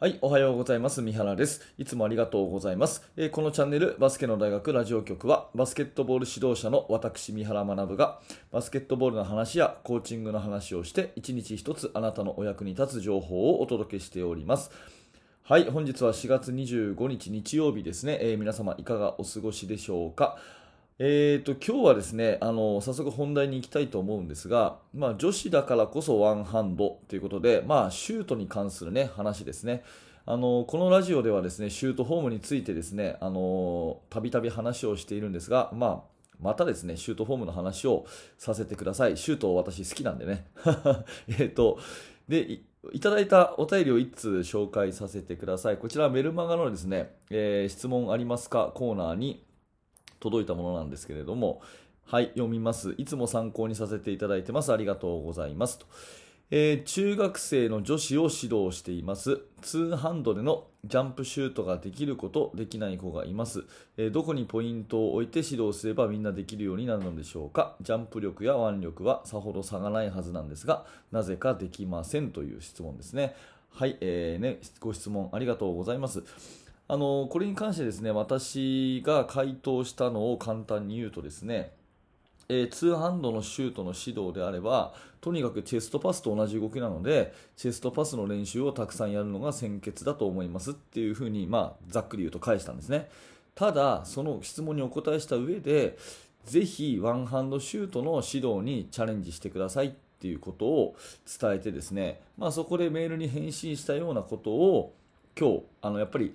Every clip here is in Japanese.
はい、おはようございます。三原です。いつもありがとうございます。えーこのチャンネル、バスケの大学ラジオ局は、バスケットボール指導者の私、三原学が、バスケットボールの話やコーチングの話をして、一日一つあなたのお役に立つ情報をお届けしております。はい、本日は4月25日日曜日ですね。えー皆様いかがお過ごしでしょうか？えー、と今日はですねあの早速本題に行きたいと思うんですが、まあ、女子だからこそワンハンドということで、まあ、シュートに関する、ね、話ですね。あのこのラジオではですねシュートフォームについてですねあのたびたび話をしているんですが、まあ、またですねシュートフォームの話をさせてください。シュート私好きなんでね。えっとでいただいたお便りを1通紹介させてください。こちらメルマガのですね、えー質問ありますか？コーナーに。届いたものなんですけれども、はい、読みます。いつも参考にさせていただいてます。ありがとうございます。とえー中学生の女子を指導しています。ツーハンドでのジャンプシュートができる子とできない子がいます。えーどこにポイントを置いて指導すればみんなできるようになるのでしょうか。ジャンプ力や腕力はさほど差がないはずなんですが、なぜかできませんという質問ですね。はい、えーね、ご質問ありがとうございます。あのこれに関してですね私が回答したのを簡単に言うとですね、えー、ツーハンドのシュートの指導であればとにかくチェストパスと同じ動きなのでチェストパスの練習をたくさんやるのが先決だと思いますっていうふうに、まあ、ざっくり言うと返したんですね。ただその質問にお答えした上でぜひワンハンドシュートの指導にチャレンジしてくださいっていうことを伝えてですね、まあ、そこでメールに返信したようなことを今日あのやっぱり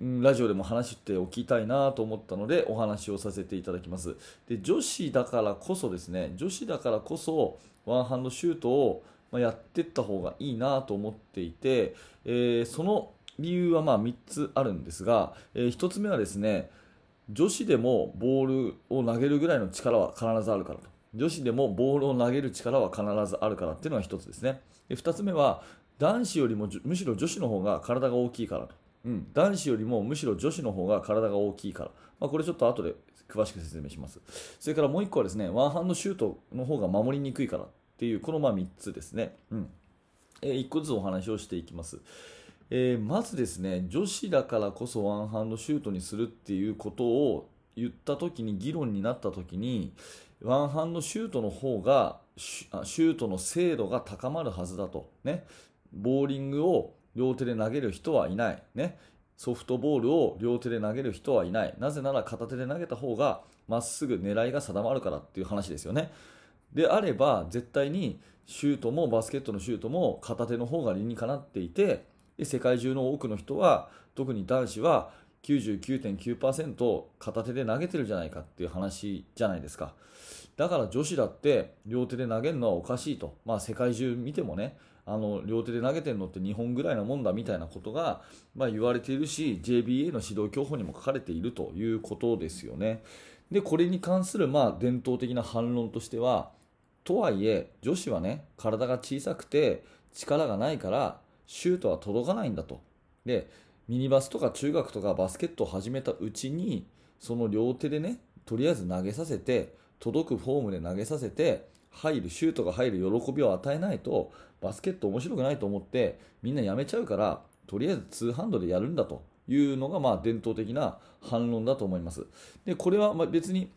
ラジオでも話しておきたいなと思ったのでお話をさせていただきます。で女子だからこそですね女子だからこそワンハンドシュートをやっていった方がいいなと思っていて、えーその理由はまあ3つあるんですが、え1つ目はですね女子でもボールを投げるぐらいの力は必ずあるからと。女子でもボールを投げる力は必ずあるからっていうのが1つですね。で2つ目は男子よりもむしろ女子の方が体が大きいからと。うん、男子よりもむしろ女子の方が体が大きいから、まあ、これちょっと後で詳しく説明します。それからもう1個はですねワンハンドシュートの方が守りにくいからっていうこのま3つですね、うん。え1個ずつお話をしていきます、えーまずですね女子だからこそワンハンドシュートにするっていうことを言った時に議論になった時にワンハンドシュートの方がシュあシュートの精度が高まるはずだと。ね。ボーリングを両手で投げる人はいない、ね、ソフトボールを両手で投げる人はいない。なぜなら片手で投げた方がまっすぐ狙いが定まるからっていう話ですよね。であれば絶対にシュートもバスケットのシュートも片手の方が理にかなっていてで世界中の多くの人は特に男子は99.9%片手で投げてるじゃないかっていう話じゃないですか。だから女子だって両手で投げるのはおかしいと、まあ、世界中見てもねあの両手で投げてるのって日本ぐらいなもんだみたいなことが、まあ、言われているし JBA の指導教法にも書かれているということですよね。でこれに関するまあ伝統的な反論としてはとはいえ女子はね体が小さくて力がないからシュートは届かないんだと。でミニバスとか中学とかバスケットを始めたうちにその両手でねとりあえず投げさせて届くフォームで投げさせて入るシュートが入る喜びを与えないとバスケット面白くないと思ってみんなやめちゃうからとりあえずツーハンドでやるんだというのがまあ伝統的な反論だと思います。でこれはまあ別に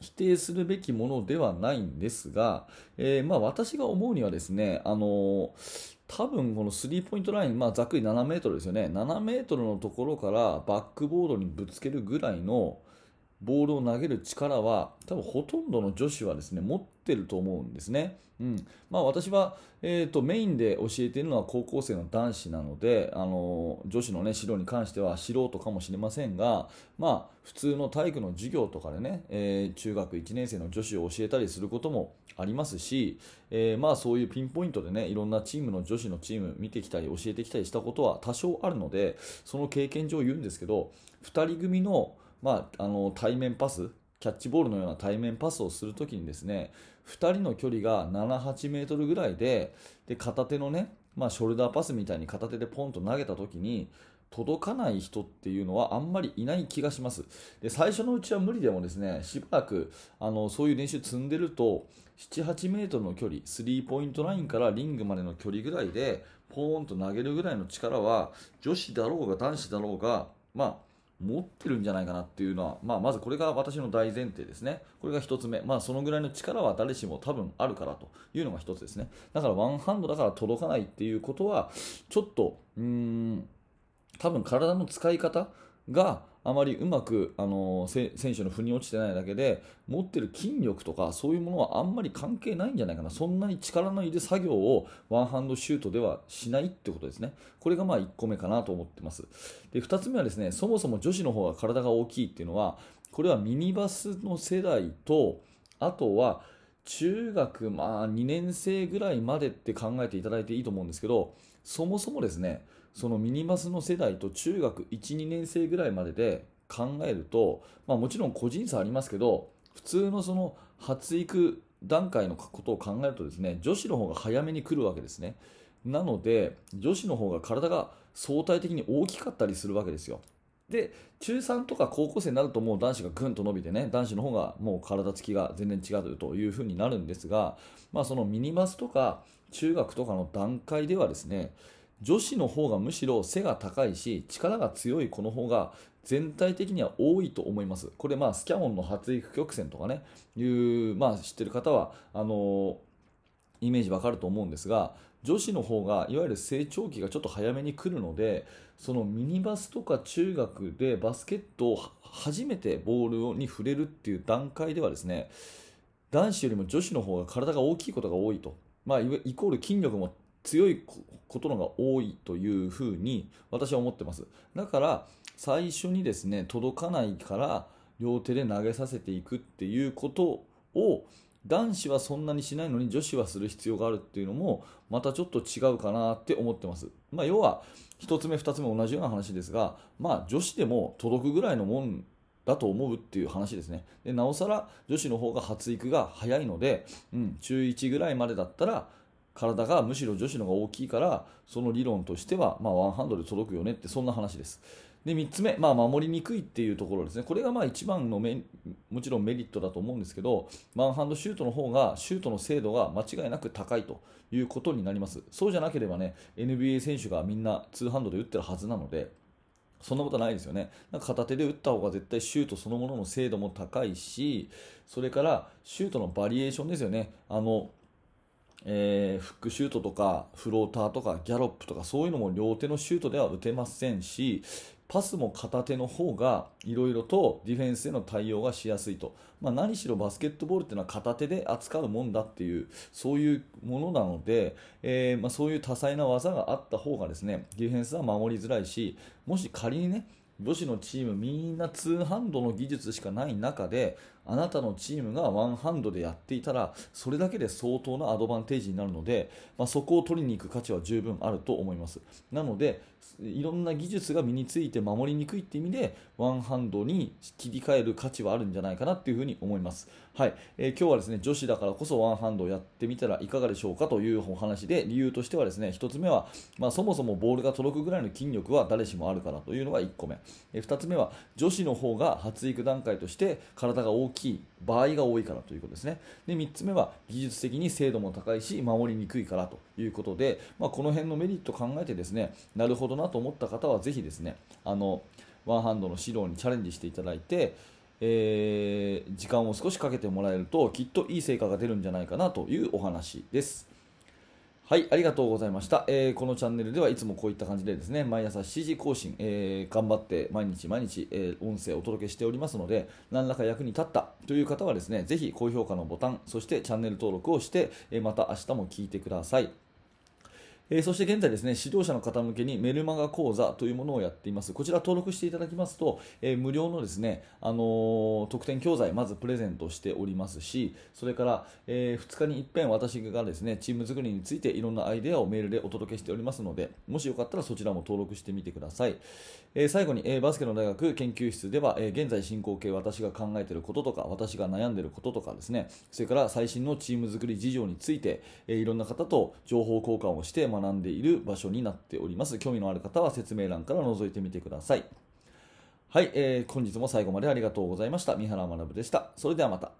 否定するべきものではないんですが、えーまあ私が思うにはですね、あのー多分このスリーポイントライン、まあ、ざっくり7メートルですよね、7メートルのところからバックボードにぶつけるぐらいのボールを投げる力は、多分ほとんどの女子はですね持ってると思うんですね。うんまあ、私は、えー、とメインで教えているのは高校生の男子なので、あの女子の、ね、指導に関しては素人かもしれませんが、まあ、普通の体育の授業とかでね、えー中学1年生の女子を教えたりすることもありますし、えーまあ、そういうピンポイントでねいろんなチームの女子のチーム見てきたり教えてきたりしたことは多少あるのでその経験上言うんですけど2人組の,、まあ、あの対面パスキャッチボールのような対面パスをするときにですね2人の距離が7、8メートルぐらいでで片手のね、まあ、ショルダーパスみたいに片手でポンと投げたときに届かない人っていうのはあんまりいない気がします。で最初のうちは無理でもですねしばらくあのそういう練習積んでると78メートルの距離スリーポイントラインからリングまでの距離ぐらいでポーンと投げるぐらいの力は女子だろうが男子だろうがまあ持ってるんじゃないかなっていうのは、まあ、まずこれが私の大前提ですね。これが1つ目。まあ、そのぐらいの力は誰しも多分あるからというのが1つですね。だからワンハンドだから届かないっていうことは、ちょっと、うーん、多分体の使い方があまりうまくあの選手の腑に落ちてないだけで持ってる筋力とかそういうものはあんまり関係ないんじゃないかな。そんなに力のいる作業をワンハンドシュートではしないってことですね。これがまあ1個目かなと思ってます。で2つ目はですねそもそも女子の方が体が大きいっていうのはこれはミニバスの世代とあとは中学、まあ、2年生ぐらいまでって考えていただいていいと思うんですけどそもそもですねそのミニバスの世代と中学1、2年生ぐらいまでで考えると、まあ、もちろん個人差ありますけど普通のその発育段階のことを考えるとですね女子の方が早めに来るわけですね。なので女子の方が体が相対的に大きかったりするわけですよ。で中3とか高校生になるともう男子がぐんと伸びてね男子の方がもう体つきが全然違うというふうになるんですが、まあ、そのミニバスとか中学とかの段階ではですね女子の方がむしろ背が高いし力が強い子の方が全体的には多いと思います。これまあスキャモンの発育曲線とかねいう、まあ、知ってる方はあのイメージわかると思うんですが女子の方がいわゆる成長期がちょっと早めに来るのでそのミニバスとか中学でバスケットを初めてボールに触れるっていう段階ではですね男子よりも女子の方が体が大きいことが多いと、まあ、イコール筋力も強いことのが多いというふうに私は思ってます。だから最初にですね届かないから両手で投げさせていくっていうことを男子はそんなにしないのに女子はする必要があるっていうのもまたちょっと違うかなって思ってます、まあ、要は1つ目2つ目同じような話ですが、まあ、女子でも届くぐらいのもんだと思うっていう話ですね。でなおさら女子の方が発育が早いので、うん、中1ぐらいまでだったら体がむしろ女子の方が大きいからその理論としては、まあ、ワンハンドで届くよねってそんな話です。で3つ目、まあ、守りにくいっていうところですね、これがまあ一番のメもちろんメリットだと思うんですけど、ワンハンドシュートの方がシュートの精度が間違いなく高いということになります、そうじゃなければね、NBA 選手がみんなツーハンドで打ってるはずなので、そんなことないですよね。なんか片手で打った方が絶対シュートそのものの精度も高いし、それからシュートのバリエーションですよね。あのえー、フックシュートとかフローターとかギャロップとかそういうのも両手のシュートでは打てませんしパスも片手の方がいろいろとディフェンスへの対応がしやすいと、まあ、何しろバスケットボールっていうのは片手で扱うもんだっていうそういうものなので、えー、まあ、そういう多彩な技があった方がですねディフェンスは守りづらいしもし仮にね女子のチームみんなツーハンドの技術しかない中であなたのチームがワンハンドでやっていたらそれだけで相当なアドバンテージになるので、まあ、そこを取りに行く価値は十分あると思います。なのでいろんな技術が身について守りにくいって意味でワンハンドに切り替える価値はあるんじゃないかなっていうふに思います、はい。えー、今日はですね女子だからこそワンハンドをやってみたらいかがでしょうかというお話で理由としてはですね1つ目は、まあ、そもそもボールが届くぐらいの筋力は誰しもあるからというのが1個目、えー、2つ目は女子の方が発育段階として体が大きい。場合が多いからということですねで3つ目は技術的に精度も高いし守りにくいからということで、まあ、この辺のメリットを考えてですねなるほどなと思った方はぜひですねあのワンハンドの指導にチャレンジしていただいて、えー、時間を少しかけてもらえるときっといい成果が出るんじゃないかなというお話です。はい、ありがとうございました、えー、このチャンネルではいつもこういった感じでですね、毎朝7時更新、えー、頑張って毎日毎日、えー、音声をお届けしておりますので、何らか役に立ったという方はですね、ぜひ高評価のボタン、そしてチャンネル登録をして、えまた明日も聞いてください。えー、そして現在ですね、指導者の方向けにメルマガ講座というものをやっています。こちら登録していただきますと、えー、無料のですね、あのー、特典教材まずプレゼントしておりますし、それから、え2日に一遍私がですね、チーム作りについていろんなアイデアをメールでお届けしておりますので、もしよかったらそちらも登録してみてください。え最後に、えバスケの大学研究室では、え現在進行形私が考えていることとか、私が悩んでいることとかですね、それから最新のチーム作り事情について、えいろんな方と情報交換をして学学んでいる場所になっております。興味のある方は説明欄から覗いてみてください。はい、えー本日も最後までありがとうございました。三原学でした。それではまた。